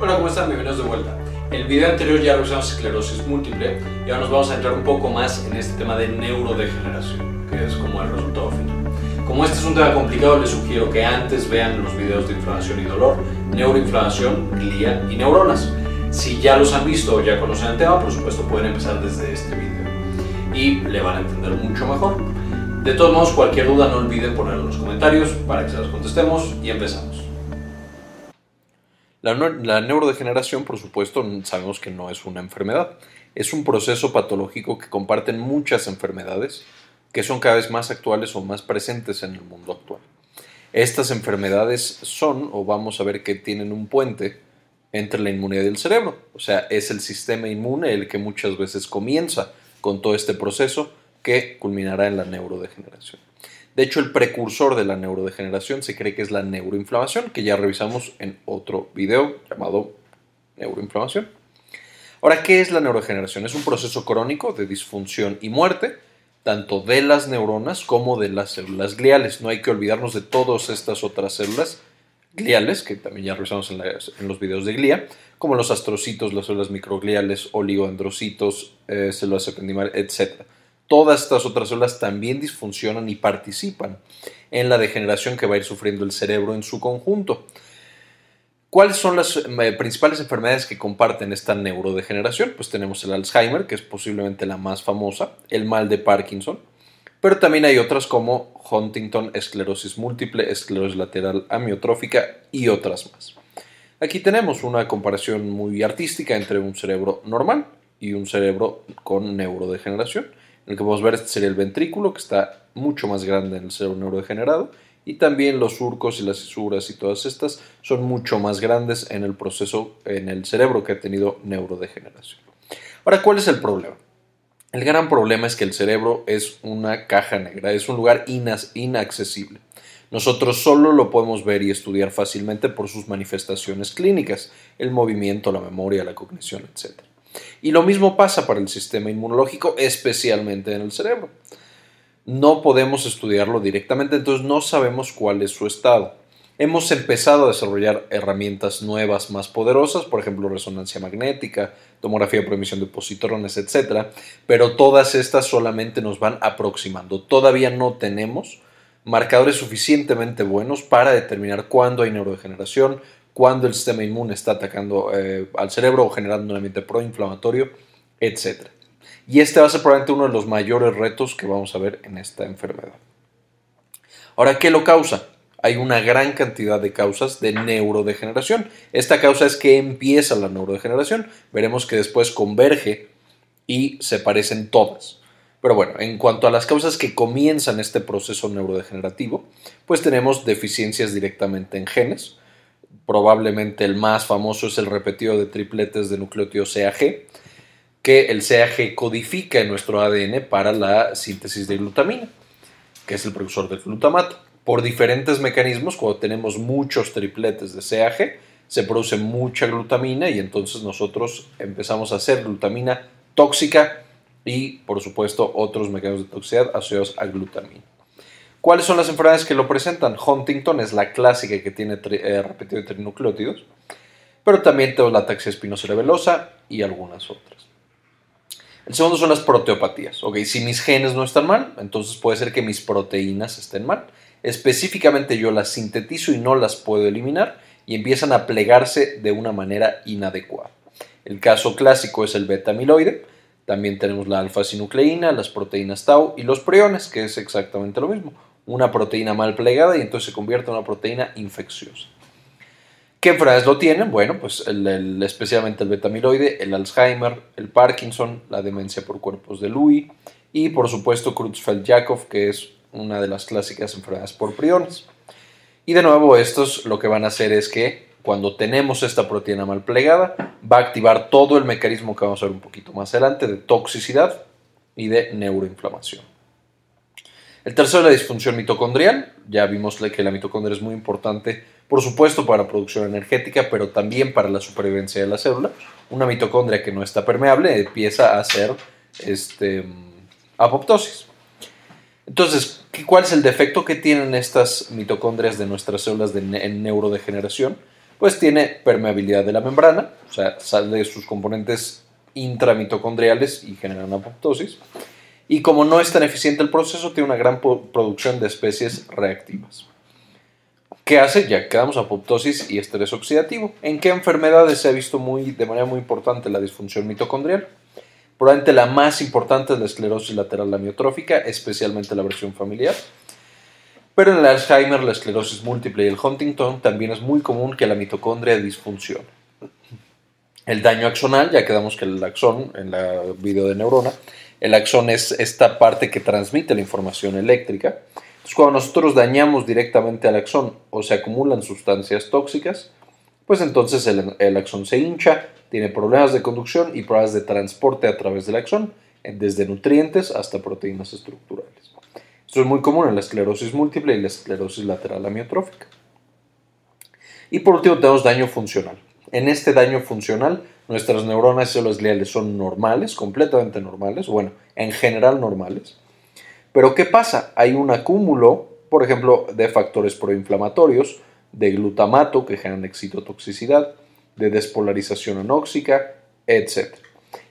Hola, ¿cómo están? Bienvenidos de vuelta. En el video anterior ya revisamos esclerosis múltiple y ahora nos vamos a entrar un poco más en este tema de neurodegeneración, que es como el resultado final. Como este es un tema complicado, les sugiero que antes vean los videos de inflamación y dolor, neuroinflamación, glía y neuronas. Si ya los han visto o ya conocen el tema, por supuesto pueden empezar desde este video y le van a entender mucho mejor. De todos modos, cualquier duda no olviden ponerlo en los comentarios para que se las contestemos y empezamos. La, neurodegeneración, por supuesto, sabemos que no es una enfermedad. Es un proceso patológico que comparten muchas enfermedades que son cada vez más actuales o más presentes en el mundo actual. Estas enfermedades son, o vamos a ver que tienen un puente entre la inmunidad y el cerebro. O sea, es el sistema inmune el que muchas veces comienza con todo este proceso que culminará en la neurodegeneración. De hecho, el precursor de la neurodegeneración se cree que es la neuroinflamación, que ya revisamos en otro video llamado neuroinflamación. Ahora, ¿qué es la neurodegeneración? Es un proceso crónico de disfunción y muerte, tanto de las neuronas como de las células gliales. No hay que olvidarnos de todas estas otras células gliales, que también ya revisamos en, los videos de glía, como los astrocitos, las células microgliales, oligodendrocitos, eh, células ependimales, etc todas estas otras células también disfuncionan y participan en la degeneración que va a ir sufriendo el cerebro en su conjunto. ¿Cuáles son las eh, principales enfermedades que comparten esta neurodegeneración? Pues tenemos el Alzheimer, que es posiblemente la más famosa, el mal de Parkinson, pero también hay otras como Huntington, esclerosis múltiple, esclerosis lateral amiotrófica y otras más. Aquí tenemos una comparación muy artística entre un cerebro normal y un cerebro con neurodegeneración el que podemos ver este sería el ventrículo, que está mucho más grande en el cerebro neurodegenerado, y también los surcos y las fisuras y todas estas son mucho más grandes en el proceso en el cerebro que ha tenido neurodegeneración. Ahora, ¿cuál es el problema? El gran problema es que el cerebro es una caja negra, es un lugar inaccesible. Nosotros solo lo podemos ver y estudiar fácilmente por sus manifestaciones clínicas, el movimiento, la memoria, la cognición, etc. Y lo mismo pasa para el sistema inmunológico, especialmente en el cerebro. No podemos estudiarlo directamente, entonces no sabemos cuál es su estado. Hemos empezado a desarrollar herramientas nuevas más poderosas, por ejemplo, resonancia magnética, tomografía por emisión de positrones, etc. Pero todas estas solamente nos van aproximando. Todavía no tenemos marcadores suficientemente buenos para determinar cuándo hay neurodegeneración, cuando el sistema inmune está atacando eh, al cerebro o generando un ambiente proinflamatorio, etc. Y este va a ser probablemente uno de los mayores retos que vamos a ver en esta enfermedad. Ahora, ¿qué lo causa? Hay una gran cantidad de causas de neurodegeneración. Esta causa es que empieza la neurodegeneración. Veremos que después converge y se parecen todas. Pero bueno, en cuanto a las causas que comienzan este proceso neurodegenerativo, pues tenemos deficiencias directamente en genes, probablemente el más famoso es el repetido de tripletes de nucleótido CAG, que el CAG codifica en nuestro ADN para la síntesis de glutamina, que es el precursor del glutamato. Por diferentes mecanismos, cuando tenemos muchos tripletes de CAG, se produce mucha glutamina y entonces nosotros empezamos a hacer glutamina tóxica y, por supuesto, otros mecanismos de toxicidad asociados a glutamina. ¿Cuáles son las enfermedades que lo presentan? Huntington es la clásica que tiene eh, repetido de trinucleótidos, pero también tenemos la ataxia espinocerebelosa y algunas otras. El segundo son las proteopatías. Ok, si mis genes no están mal, entonces puede ser que mis proteínas estén mal. Específicamente yo las sintetizo y no las puedo eliminar y empiezan a plegarse de una manera inadecuada. El caso clásico es el beta-amiloide. También tenemos la alfa-sinucleína, las proteínas tau y los priones, que es exactamente lo mismo una proteína mal plegada y entonces se convierte en una proteína infecciosa. ¿Qué enfermedades lo tienen? Bueno, pues especialmente el betamiloide, el Alzheimer, el Parkinson, la demencia por cuerpos de Lewy y por supuesto Creutzfeldt-Jakob, que es una de las clásicas enfermedades por priones. Y de nuevo, estos lo que van a hacer es que cuando tenemos esta proteína mal plegada, va a activar todo el mecanismo que vamos a ver un poquito más adelante de toxicidad y de neuroinflamación. El tercero es la disfunción mitocondrial. Ya vimos que la mitocondria es muy importante, por supuesto, para la producción energética, pero también para la supervivencia de la célula. Una mitocondria que no está permeable empieza a hacer este, apoptosis. Entonces, ¿cuál es el defecto que tienen estas mitocondrias de nuestras células de neurodegeneración? pues tiene permeabilidad de la membrana, o sea, sale de sus componentes intramitocondriales y generan apoptosis. Y como no es tan eficiente el proceso, tiene una gran producción de especies reactivas. ¿Qué hace? Ya quedamos apoptosis y estrés oxidativo. ¿En qué enfermedades se ha visto muy, de manera muy importante la disfunción mitocondrial? Probablemente la más importante es la esclerosis lateral amiotrófica, especialmente la versión familiar. Pero en el Alzheimer, la esclerosis múltiple y el Huntington también es muy común que la mitocondria disfuncione. El daño axonal, ya quedamos que el axón en la video de neurona, el axón es esta parte que transmite la información eléctrica. Entonces, cuando nosotros dañamos directamente al axón o se acumulan sustancias tóxicas, pues entonces el, axón se hincha, tiene problemas de conducción y problemas de transporte a través del axón, desde nutrientes hasta proteínas estructurales. Esto es muy común en la esclerosis múltiple y la esclerosis lateral amiotrófica. Y por último tenemos daño funcional. En este daño funcional, nuestras neuronas y células gliales son normales, completamente normales, bueno, en general normales, pero ¿qué pasa? Hay un acúmulo, por ejemplo, de factores proinflamatorios, de glutamato que generan excitotoxicidad, de despolarización anóxica, etc.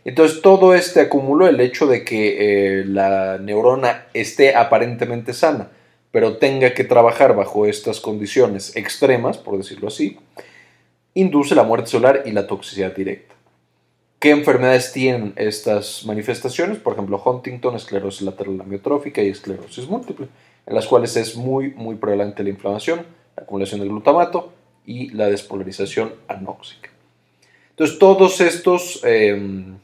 Entonces, todo este acúmulo, el hecho de que eh, la neurona esté aparentemente sana, pero tenga que trabajar bajo estas condiciones extremas, por decirlo así, induce la muerte celular y la toxicidad directa. ¿Qué enfermedades tienen estas manifestaciones? Por ejemplo, Huntington, esclerosis lateral amiotrófica y esclerosis múltiple, en las cuales es muy, muy prevalente la inflamación, la acumulación de glutamato y la despolarización anóxica. Entonces, todos estos em,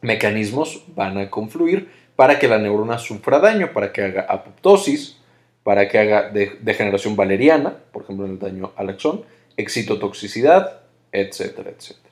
mecanismos van a confluir para que la neurona sufra daño, para que haga apoptosis, para que haga degeneración valeriana, por ejemplo, en el daño al axón, excitotoxicidad, etcétera, etcétera.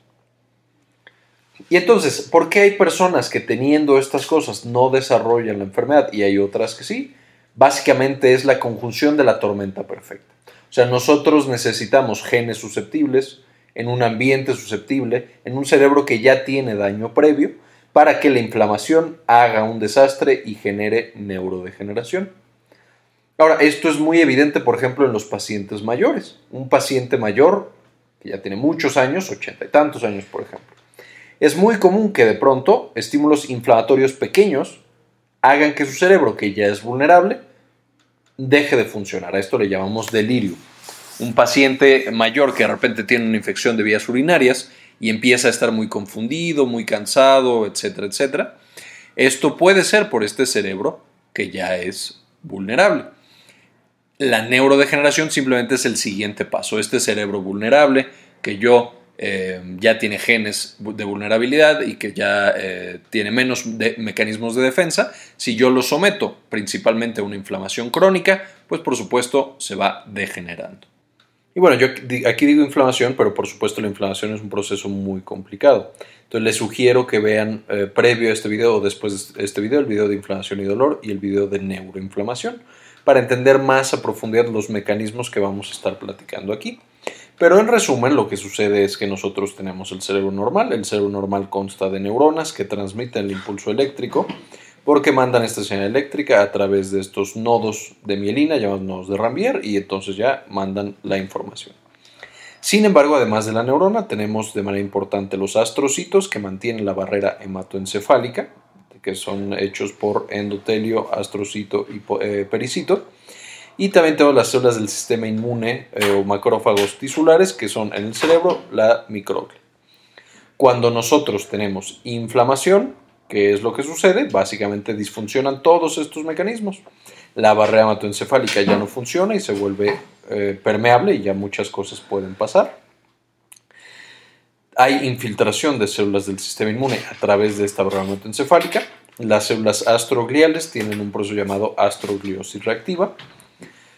Y entonces, ¿por qué hay personas que teniendo estas cosas no desarrollan la enfermedad y hay otras que sí? Básicamente es la conjunción de la tormenta perfecta. O sea, nosotros necesitamos genes susceptibles en un ambiente susceptible, en un cerebro que ya tiene daño previo, para que la inflamación haga un desastre y genere neurodegeneración. Ahora, esto es muy evidente, por ejemplo, en los pacientes mayores. Un paciente mayor, que ya tiene muchos años, ochenta y tantos años, por ejemplo, es muy común que de pronto estímulos inflamatorios pequeños hagan que su cerebro, que ya es vulnerable, deje de funcionar. A esto le llamamos delirio. Un paciente mayor que de repente tiene una infección de vías urinarias y empieza a estar muy confundido, muy cansado, etcétera, etcétera. Esto puede ser por este cerebro que ya es vulnerable. La neurodegeneración simplemente es el siguiente paso. Este cerebro vulnerable que yo eh, ya tiene genes de vulnerabilidad y que ya eh, tiene menos mecanismos de defensa, si yo lo someto principalmente a una inflamación crónica, pues por supuesto se va degenerando. Y bueno, yo aquí digo inflamación, pero por supuesto la inflamación es un proceso muy complicado. Entonces les sugiero que vean eh, previo a este video o después de este video el video de inflamación y dolor y el video de neuroinflamación para entender más a profundidad los mecanismos que vamos a estar platicando aquí. Pero en resumen, lo que sucede es que nosotros tenemos el cerebro normal. El cerebro normal consta de neuronas que transmiten el impulso eléctrico porque mandan esta señal eléctrica a través de estos nodos de mielina llamados nodos de Rambier y entonces ya mandan la información. Sin embargo, además de la neurona, tenemos de manera importante los astrocitos que mantienen la barrera hematoencefálica, que son hechos por endotelio, astrocito y eh, pericito y también tenemos las células del sistema inmune eh, o macrófagos tisulares, que son en el cerebro la microglia. Cuando nosotros tenemos inflamación, ¿qué es lo que sucede? Básicamente disfuncionan todos estos mecanismos. La barrera hematoencefálica ya no funciona y se vuelve eh, permeable y ya muchas cosas pueden pasar. Hay infiltración de células del sistema inmune a través de esta barrera hematoencefálica. Las células astrogliales tienen un proceso llamado astrogliosis reactiva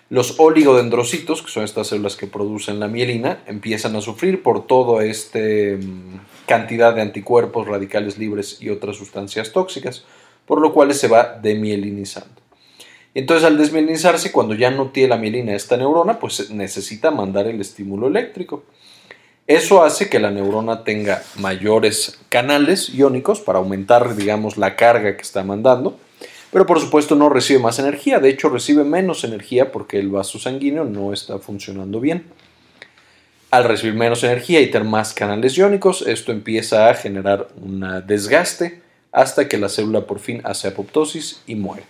los oligodendrocitos, que son estas células que producen la mielina, empiezan a sufrir por toda esta mm, cantidad de anticuerpos radicales libres y otras sustancias tóxicas, por lo cual se va demielinizando. Entonces, al desmielinizarse, cuando ya no tiene la mielina esta neurona, pues necesita mandar el estímulo eléctrico. Eso hace que la neurona tenga mayores canales iónicos para aumentar, digamos, la carga que está mandando pero por supuesto no recibe más energía, de hecho recibe menos energía porque el vaso sanguíneo no está funcionando bien. Al recibir menos energía y tener más canales iónicos, esto empieza a generar un desgaste hasta que la célula por fin hace apoptosis y muere.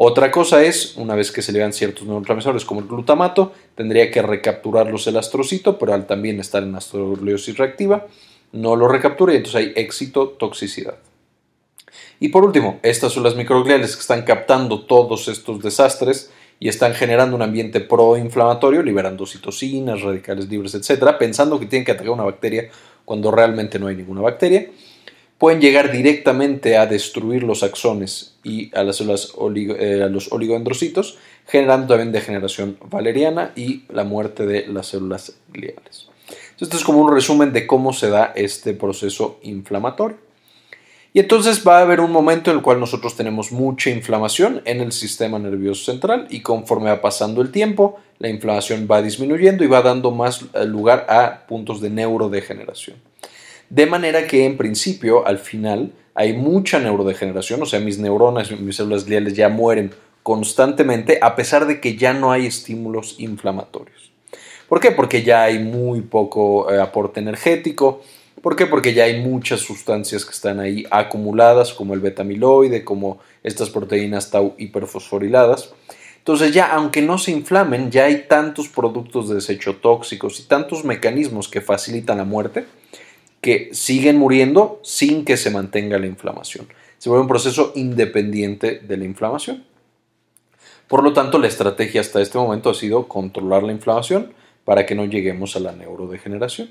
Otra cosa es, una vez que se le dan ciertos neurotransmisores como el glutamato, tendría que recapturarlos el astrocito, pero al también estar en astrogliosis reactiva, no lo recaptura y entonces hay éxito, toxicidad. Y por último, estas son las microgliales que están captando todos estos desastres y están generando un ambiente proinflamatorio, liberando citocinas, radicales libres, etcétera, pensando que tienen que atacar una bacteria cuando realmente no hay ninguna bacteria. Pueden llegar directamente a destruir los axones y a, las células eh, a los oligodendrocitos, generando también degeneración valeriana y la muerte de las células gliales. Esto es como un resumen de cómo se da este proceso inflamatorio. Y entonces va a haber un momento en el cual nosotros tenemos mucha inflamación en el sistema nervioso central y conforme va pasando el tiempo, la inflamación va disminuyendo y va dando más eh, lugar a puntos de neurodegeneración. De manera que en principio, al final, hay mucha neurodegeneración, o sea, mis neuronas, mis células gliales ya mueren constantemente a pesar de que ya no hay estímulos inflamatorios. ¿Por qué? Porque ya hay muy poco eh, aporte energético, ¿Por qué? Porque ya hay muchas sustancias que están ahí acumuladas, como el betamiloide, como estas proteínas tau hiperfosforiladas. Entonces ya, aunque no se inflamen, ya hay tantos productos de desecho tóxicos y tantos mecanismos que facilitan la muerte que siguen muriendo sin que se mantenga la inflamación. Se vuelve un proceso independiente de la inflamación. Por lo tanto, la estrategia hasta este momento ha sido controlar la inflamación para que no lleguemos a la neurodegeneración.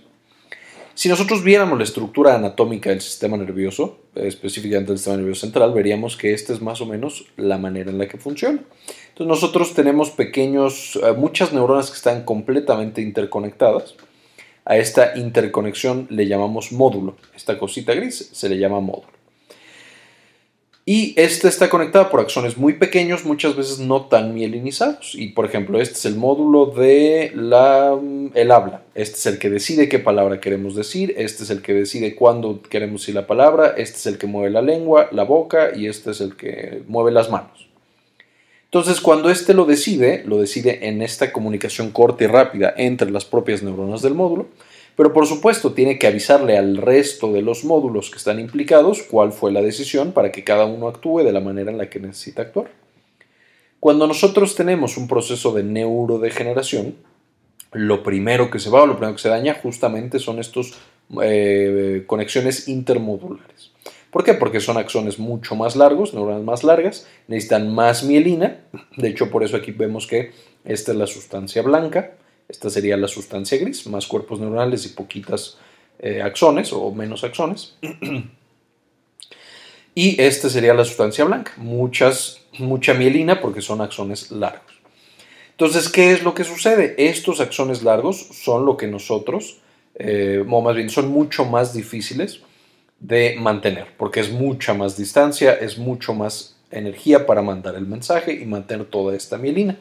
Si nosotros viéramos la estructura anatómica del sistema nervioso, específicamente del sistema nervioso central, veríamos que esta es más o menos la manera en la que funciona. Entonces nosotros tenemos pequeños, eh, muchas neuronas que están completamente interconectadas. A esta interconexión le llamamos módulo. Esta cosita gris se le llama módulo. Y esta está conectada por axones muy pequeños, muchas veces no tan mielinizados. Y por ejemplo, este es el módulo de la, el habla. Este es el que decide qué palabra queremos decir. Este es el que decide cuándo queremos decir la palabra. Este es el que mueve la lengua, la boca y este es el que mueve las manos. Entonces, cuando este lo decide, lo decide en esta comunicación corta y rápida entre las propias neuronas del módulo. Pero por supuesto tiene que avisarle al resto de los módulos que están implicados cuál fue la decisión para que cada uno actúe de la manera en la que necesita actuar. Cuando nosotros tenemos un proceso de neurodegeneración, lo primero que se va o lo primero que se daña justamente son estas eh, conexiones intermodulares. ¿Por qué? Porque son axones mucho más largos, neuronas más largas, necesitan más mielina. De hecho, por eso aquí vemos que esta es la sustancia blanca esta sería la sustancia gris, más cuerpos neuronales y poquitas eh, axones o menos axones. y esta sería la sustancia blanca, mucha mielina porque son axones largos. Entonces, ¿qué es lo que sucede? Estos axones largos son lo que nosotros, eh, o más bien, son mucho más difíciles de mantener, porque es mucha más distancia, es mucho más energía para mandar el mensaje y mantener toda esta mielina.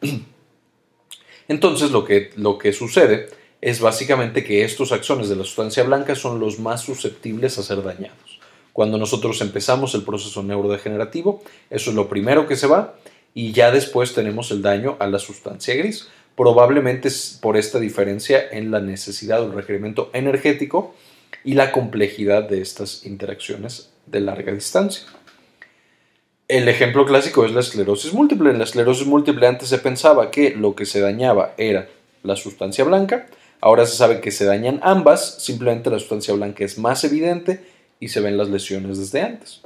Entonces lo que, lo que sucede es básicamente que estos axones de la sustancia blanca son los más susceptibles a ser dañados. Cuando nosotros empezamos el proceso neurodegenerativo, eso es lo primero que se va y ya después tenemos el daño a la sustancia gris. Probablemente por esta diferencia en la necesidad o el requerimiento energético y la complejidad de estas interacciones de larga distancia. El ejemplo clásico es la esclerosis múltiple. En la esclerosis múltiple antes se pensaba que lo que se dañaba era la sustancia blanca. Ahora se sabe que se dañan ambas, simplemente la sustancia blanca es más evidente y se ven las lesiones desde antes.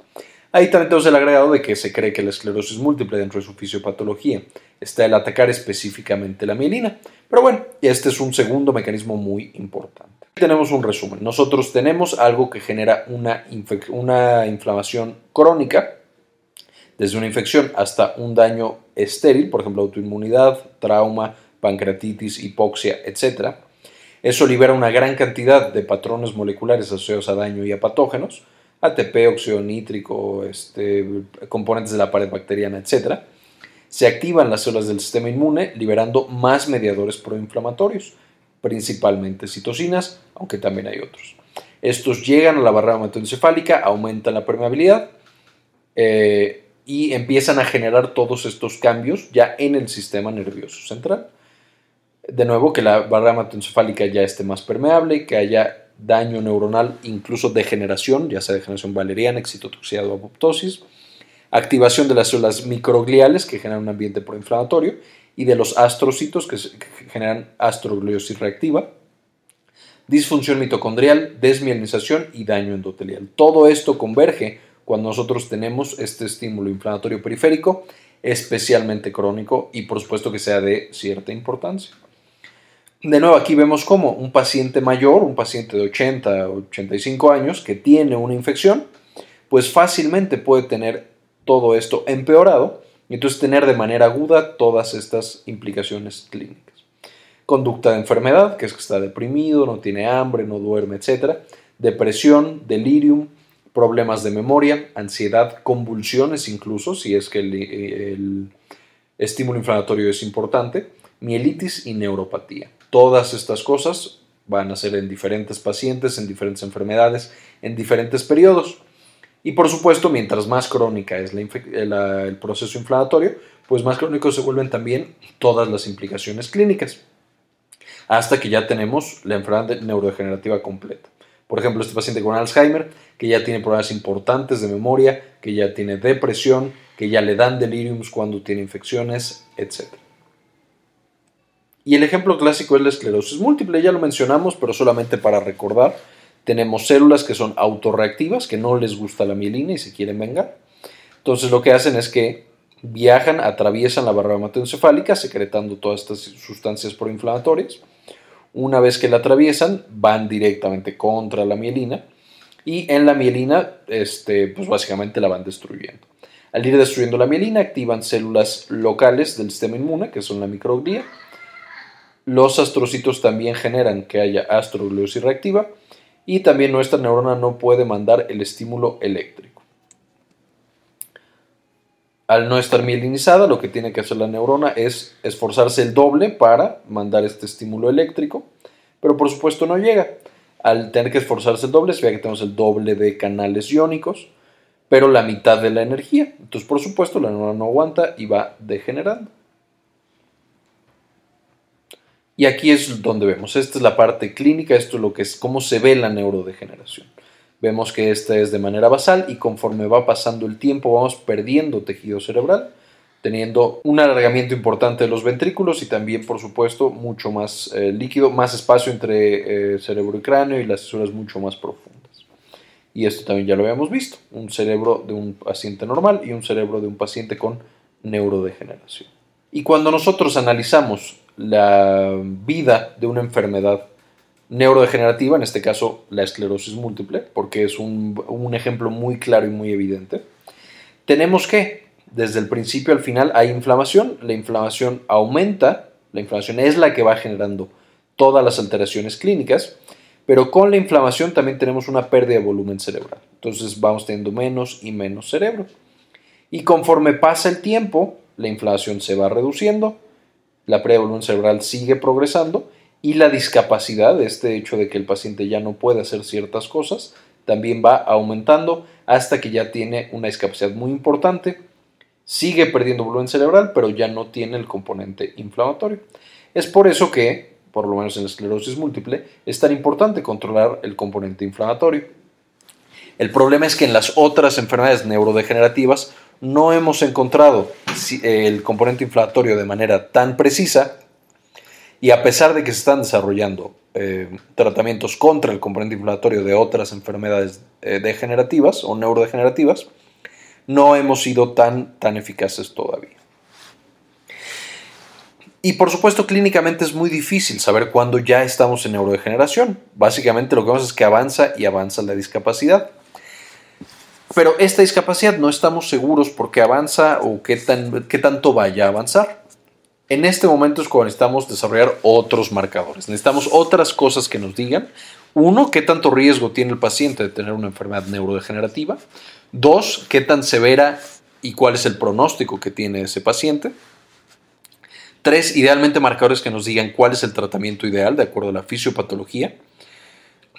Ahí también tenemos el agregado de que se cree que la esclerosis múltiple dentro de su fisiopatología está el atacar específicamente la mielina. Pero bueno, este es un segundo mecanismo muy importante. Tenemos un resumen. Nosotros tenemos algo que genera una, una inflamación crónica desde una infección hasta un daño estéril, por ejemplo, autoinmunidad, trauma, pancreatitis, hipoxia, etc. Eso libera una gran cantidad de patrones moleculares asociados a daño y a patógenos, ATP, óxido nítrico, este, componentes de la pared bacteriana, etc. Se activan las células del sistema inmune liberando más mediadores proinflamatorios, principalmente citocinas, aunque también hay otros. Estos llegan a la barrera hematoencefálica, aumentan la permeabilidad, eh, y empiezan a generar todos estos cambios ya en el sistema nervioso central. De nuevo, que la barrera hematoencefálica ya esté más permeable, que haya daño neuronal, incluso degeneración, ya sea degeneración valeriana, excitotoxicidad o apoptosis, activación de las células microgliales que generan un ambiente proinflamatorio y de los astrocitos que, generan astrogliosis reactiva, disfunción mitocondrial, desmielinización y daño endotelial. Todo esto converge cuando nosotros tenemos este estímulo inflamatorio periférico, especialmente crónico y por supuesto que sea de cierta importancia. De nuevo, aquí vemos como un paciente mayor, un paciente de 80 o 85 años que tiene una infección, pues fácilmente puede tener todo esto empeorado y entonces tener de manera aguda todas estas implicaciones clínicas. Conducta de enfermedad, que es que está deprimido, no tiene hambre, no duerme, etc. Depresión, delirium, problemas de memoria, ansiedad, convulsiones incluso, si es que el, estímulo inflamatorio es importante, mielitis y neuropatía. Todas estas cosas van a ser en diferentes pacientes, en diferentes enfermedades, en diferentes periodos. Y por supuesto, mientras más crónica es el proceso inflamatorio, pues más crónicos se vuelven también todas las implicaciones clínicas, hasta que ya tenemos la enfermedad neurodegenerativa completa. Por ejemplo, este paciente con Alzheimer, que ya tiene problemas importantes de memoria, que ya tiene depresión, que ya le dan deliriums cuando tiene infecciones, etc. Y el ejemplo clásico es la esclerosis múltiple, ya lo mencionamos, pero solamente para recordar tenemos células que son autorreactivas, que no les gusta la mielina y se quieren vengar. Entonces lo que hacen es que viajan, atraviesan la barrera hematoencefálica, secretando todas estas sustancias proinflamatorias. Una vez que la atraviesan, van directamente contra la mielina y en la mielina, este, pues básicamente la van destruyendo. Al ir destruyendo la mielina, activan células locales del sistema inmune, que son la microglia. Los astrocitos también generan que haya astrogliosis reactiva y también nuestra neurona no puede mandar el estímulo eléctrico. Al no estar mielinizada, lo que tiene que hacer la neurona es esforzarse el doble para mandar este estímulo eléctrico, pero por supuesto no llega. Al tener que esforzarse el doble, se ve que tenemos el doble de canales iónicos, pero la mitad de la energía. Entonces, por supuesto, la neurona no aguanta y va degenerando. Y aquí es donde vemos, esta es la parte clínica, esto es lo que es cómo se ve la neurodegeneración. Vemos que esta es de manera basal y conforme va pasando el tiempo vamos perdiendo tejido cerebral, teniendo un alargamiento importante de los ventrículos y también, por supuesto, mucho más eh, líquido, más espacio entre eh, cerebro y cráneo y las células mucho más profundas. Y esto también ya lo habíamos visto, un cerebro de un paciente normal y un cerebro de un paciente con neurodegeneración. Y cuando nosotros analizamos la vida de una enfermedad neurodegenerativa, en este caso la esclerosis múltiple, porque es un, ejemplo muy claro y muy evidente, tenemos que, desde el principio al final, hay inflamación, la inflamación aumenta, la inflamación es la que va generando todas las alteraciones clínicas, pero con la inflamación también tenemos una pérdida de volumen cerebral. Entonces vamos teniendo menos y menos cerebro. Y conforme pasa el tiempo, la inflamación se va reduciendo, la volumen cerebral sigue progresando y la discapacidad, este hecho de que el paciente ya no puede hacer ciertas cosas, también va aumentando hasta que ya tiene una discapacidad muy importante, sigue perdiendo volumen cerebral, pero ya no tiene el componente inflamatorio. Es por eso que, por lo menos en la esclerosis múltiple, es tan importante controlar el componente inflamatorio. El problema es que en las otras enfermedades neurodegenerativas no hemos encontrado el componente inflamatorio de manera tan precisa y a pesar de que se están desarrollando eh, tratamientos contra el componente inflamatorio de otras enfermedades eh, degenerativas o neurodegenerativas, no hemos sido tan, tan eficaces todavía. Y por supuesto, clínicamente es muy difícil saber cuándo ya estamos en neurodegeneración. Básicamente lo que vemos es que avanza y avanza la discapacidad. Pero esta discapacidad no estamos seguros por qué avanza o qué, tan, qué tanto vaya a avanzar. En este momento es cuando necesitamos desarrollar otros marcadores. Necesitamos otras cosas que nos digan. Uno, qué tanto riesgo tiene el paciente de tener una enfermedad neurodegenerativa. Dos, qué tan severa y cuál es el pronóstico que tiene ese paciente. Tres, idealmente marcadores que nos digan cuál es el tratamiento ideal de acuerdo a la fisiopatología.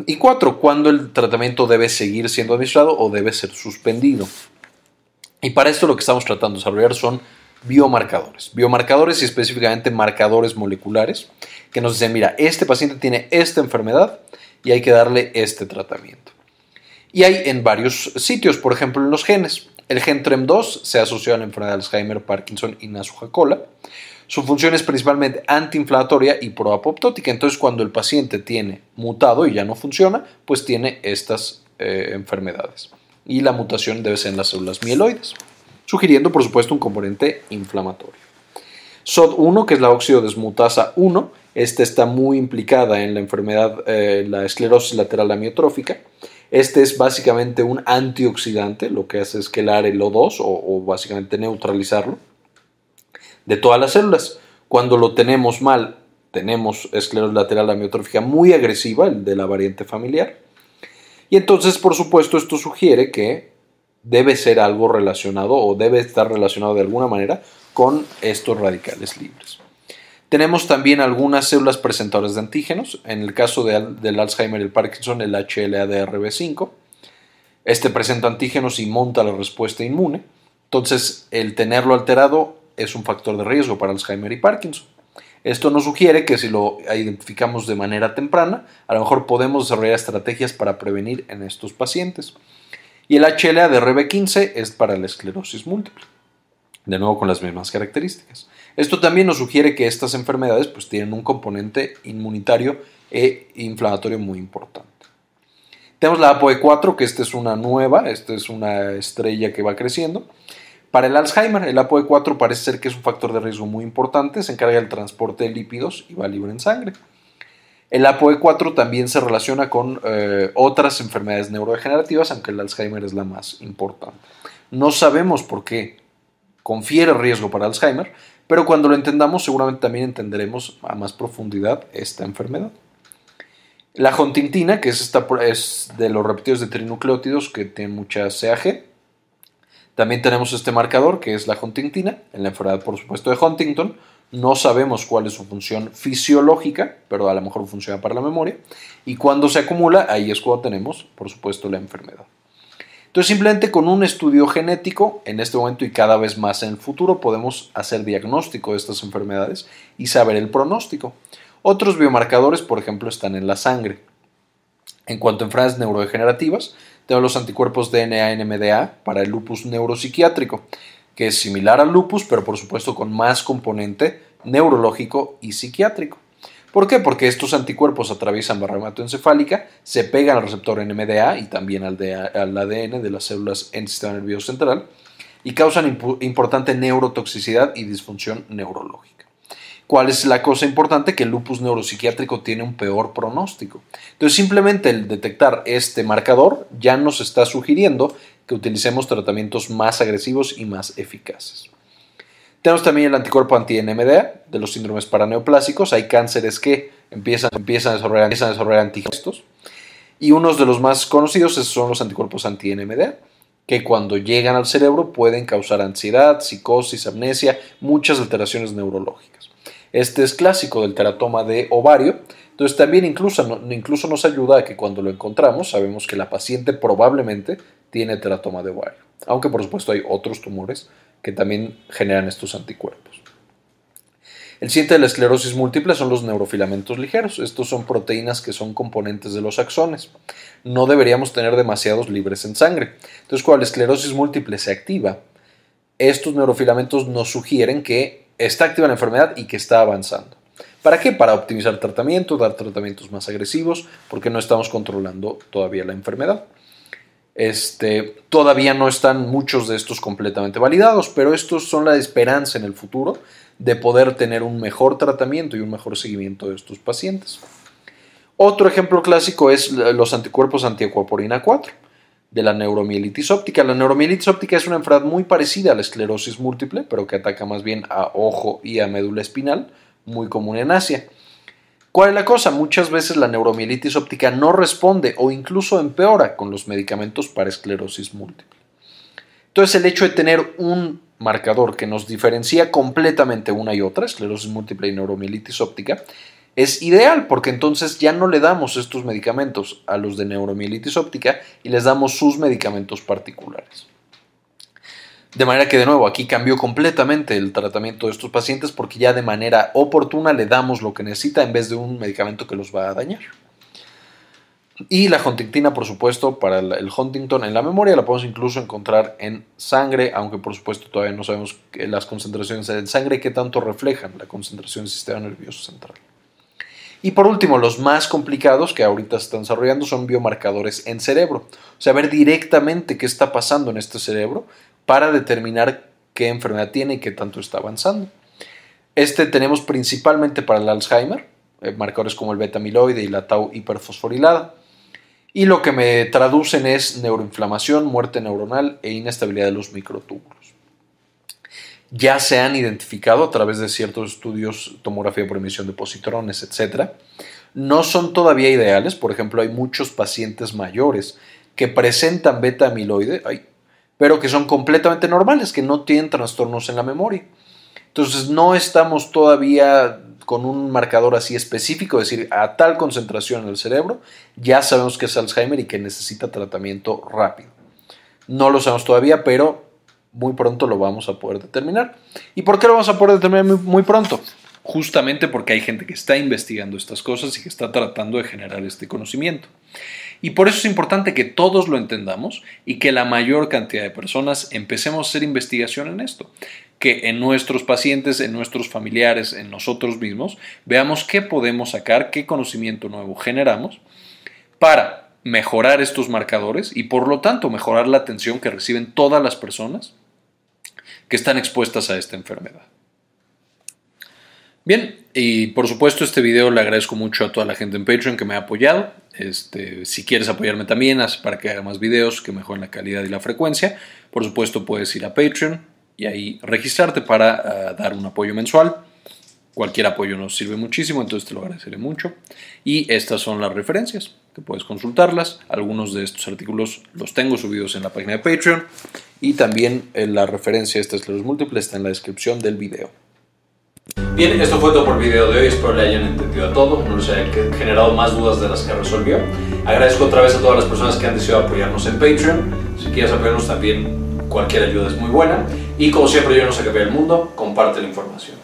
Y cuatro, cuándo el tratamiento debe seguir siendo administrado o debe ser suspendido. Y para esto lo que estamos tratando de desarrollar son biomarcadores. Biomarcadores y específicamente marcadores moleculares que nos dicen, mira, este paciente tiene esta enfermedad y hay que darle este tratamiento. Y hay en varios sitios, por ejemplo en los genes. El gen TREM2 se asocia a la enfermedad de Alzheimer, Parkinson y Nasu-Hakola. Su función es principalmente antiinflamatoria y proapoptótica. Entonces, cuando el paciente tiene mutado y ya no funciona, pues tiene estas eh, enfermedades. Y la mutación debe ser en las células mieloides, sugiriendo, por supuesto, un componente inflamatorio. SOD1, que es la óxido desmutasa 1, esta está muy implicada en la enfermedad, eh, la esclerosis lateral amiotrófica. Este es básicamente un antioxidante, lo que hace es quelar el O2 o básicamente neutralizarlo de todas las células. Cuando lo tenemos mal, tenemos esclerosis lateral amiotrófica muy agresiva, el de la variante familiar. Y entonces, por supuesto, esto sugiere que debe ser algo relacionado o debe estar relacionado de alguna manera con estos radicales libres. Tenemos también algunas células presentadoras de antígenos, en el caso del Alzheimer y el Parkinson, el HLA-DRB5. Este presenta antígenos y monta la respuesta inmune. Entonces, el tenerlo alterado es un factor de riesgo para Alzheimer y Parkinson. Esto nos sugiere que si lo identificamos de manera temprana, a lo mejor podemos desarrollar estrategias para prevenir en estos pacientes. Y el HLA de RB15 es para la esclerosis múltiple, de nuevo con las mismas características. Esto también nos sugiere que estas enfermedades pues, tienen un componente inmunitario e inflamatorio muy importante. Tenemos la ApoE4, que esta es una nueva, esta es una estrella que va creciendo. Para el Alzheimer, el ApoE4 parece ser que es un factor de riesgo muy importante, se encarga del transporte de lípidos y va libre en sangre. El ApoE4 también se relaciona con eh, otras enfermedades neurodegenerativas, aunque el Alzheimer es la más importante. No sabemos por qué confiere riesgo para Alzheimer, pero cuando lo entendamos seguramente también entenderemos a más profundidad esta enfermedad. La huntingtina, que es, esta, es de los repetidos de trinucleótidos que tienen mucha CAG, también tenemos este marcador que es la huntingtina, en la enfermedad por supuesto de Huntington. No sabemos cuál es su función fisiológica, pero a lo mejor funciona para la memoria. Y cuando se acumula, ahí es cuando tenemos, por supuesto, la enfermedad. Entonces, simplemente con un estudio genético, en este momento y cada vez más en el futuro, podemos hacer diagnóstico de estas enfermedades y saber el pronóstico. Otros biomarcadores, por ejemplo, están en la sangre. En cuanto a enfermedades neurodegenerativas, tenemos los anticuerpos DNA-NMDA para el lupus neuropsiquiátrico, que es similar al lupus, pero por supuesto con más componente neurológico y psiquiátrico. ¿Por qué? Porque estos anticuerpos atraviesan barra hematoencefálica, se pegan al receptor NMDA y también al, al ADN de las células en el sistema nervioso central y causan importante neurotoxicidad y disfunción neurológica. ¿Cuál es la cosa importante? Que el lupus neuropsiquiátrico tiene un peor pronóstico. Entonces, simplemente el detectar este marcador ya nos está sugiriendo que utilicemos tratamientos más agresivos y más eficaces. Tenemos también el anticuerpo anti-NMDA de los síndromes paraneoplásicos. Hay cánceres que empiezan, empiezan a desarrollar, empiezan a antigestos. Y unos de los más conocidos son los anticuerpos anti-NMDA, que cuando llegan al cerebro pueden causar ansiedad, psicosis, amnesia, muchas alteraciones neurológicas. Este es clásico del teratoma de ovario. Entonces también incluso, incluso nos ayuda a que cuando lo encontramos sabemos que la paciente probablemente tiene teratoma de ovario. Aunque por supuesto hay otros tumores que también generan estos anticuerpos. El siguiente de la esclerosis múltiple son los neurofilamentos ligeros. Estos son proteínas que son componentes de los axones. No deberíamos tener demasiados libres en sangre. Entonces, cuando la esclerosis múltiple se activa, estos neurofilamentos nos sugieren que está activa la enfermedad y que está avanzando. ¿Para qué? Para optimizar tratamiento, dar tratamientos más agresivos, porque no estamos controlando todavía la enfermedad. Este, todavía no están muchos de estos completamente validados, pero estos son la esperanza en el futuro de poder tener un mejor tratamiento y un mejor seguimiento de estos pacientes. Otro ejemplo clásico es los anticuerpos antiecuaporina 4 de la neuromielitis óptica. La neuromielitis óptica es una enfermedad muy parecida a la esclerosis múltiple, pero que ataca más bien a ojo y a médula espinal, muy común en Asia. ¿Cuál es la cosa? Muchas veces la neuromielitis óptica no responde o incluso empeora con los medicamentos para esclerosis múltiple. Entonces el hecho de tener un marcador que nos diferencia completamente una y otra, esclerosis múltiple y neuromielitis óptica, es ideal porque entonces ya no le damos estos medicamentos a los de neuromielitis óptica y les damos sus medicamentos particulares. De manera que de nuevo aquí cambió completamente el tratamiento de estos pacientes porque ya de manera oportuna le damos lo que necesita en vez de un medicamento que los va a dañar. Y la huntingtina, por supuesto, para el Huntington en la memoria la podemos incluso encontrar en sangre, aunque por supuesto todavía no sabemos las concentraciones en sangre que tanto reflejan la concentración del sistema nervioso central. Y por último, los más complicados que ahorita se están desarrollando son biomarcadores en cerebro. O ver directamente qué está pasando en este cerebro para determinar qué enfermedad tiene y qué tanto está avanzando. Este tenemos principalmente para el Alzheimer, eh, marcadores como el beta-amiloide y la tau hiperfosforilada. Y lo que me traducen es neuroinflamación, muerte neuronal e inestabilidad de los microtúbulos. Ya se han identificado a través de ciertos estudios, tomografía por emisión de positrones, etc. No son todavía ideales, por ejemplo, hay muchos pacientes mayores que presentan beta amiloide, pero que son completamente normales, que no tienen trastornos en la memoria. Entonces no estamos todavía con un marcador así específico, es decir, a tal concentración en el cerebro, ya sabemos que es Alzheimer y que necesita tratamiento rápido. No lo sabemos todavía, pero muy pronto lo vamos a poder determinar. ¿Y por qué lo vamos a poder determinar muy, pronto? Justamente porque hay gente que está investigando estas cosas y que está tratando de generar este conocimiento. Y por eso es importante que todos lo entendamos y que la mayor cantidad de personas empecemos a hacer investigación en esto que en nuestros pacientes, en nuestros familiares, en nosotros mismos, veamos qué podemos sacar, qué conocimiento nuevo generamos para mejorar estos marcadores y por lo tanto mejorar la atención que reciben todas las personas que están expuestas a esta enfermedad. Bien, y por supuesto este video le agradezco mucho a toda la gente en Patreon que me ha apoyado. Este, si quieres apoyarme también para que haga más videos que mejoren la calidad y la frecuencia, por supuesto puedes ir a Patreon, y ahí registrarte para ah, dar un apoyo mensual. Cualquier apoyo nos sirve muchísimo, entonces te lo agradeceré mucho. Y estas son las referencias, que puedes consultarlas. Algunos de estos artículos los tengo subidos en la página de Patreon. Y también eh, la referencia a esta esclerosis múltiple está en la descripción del video. Bien, esto fue todo por el video de hoy. Espero le hayan entendido a todo, no les haya generado más dudas de las que resolvió. Agradezco otra vez a todas las personas que han decidido apoyarnos en Patreon. Si quieres apoyarnos también, cualquier ayuda es muy buena. Y como siempre, yo no sé qué ve el mundo, comparte la información.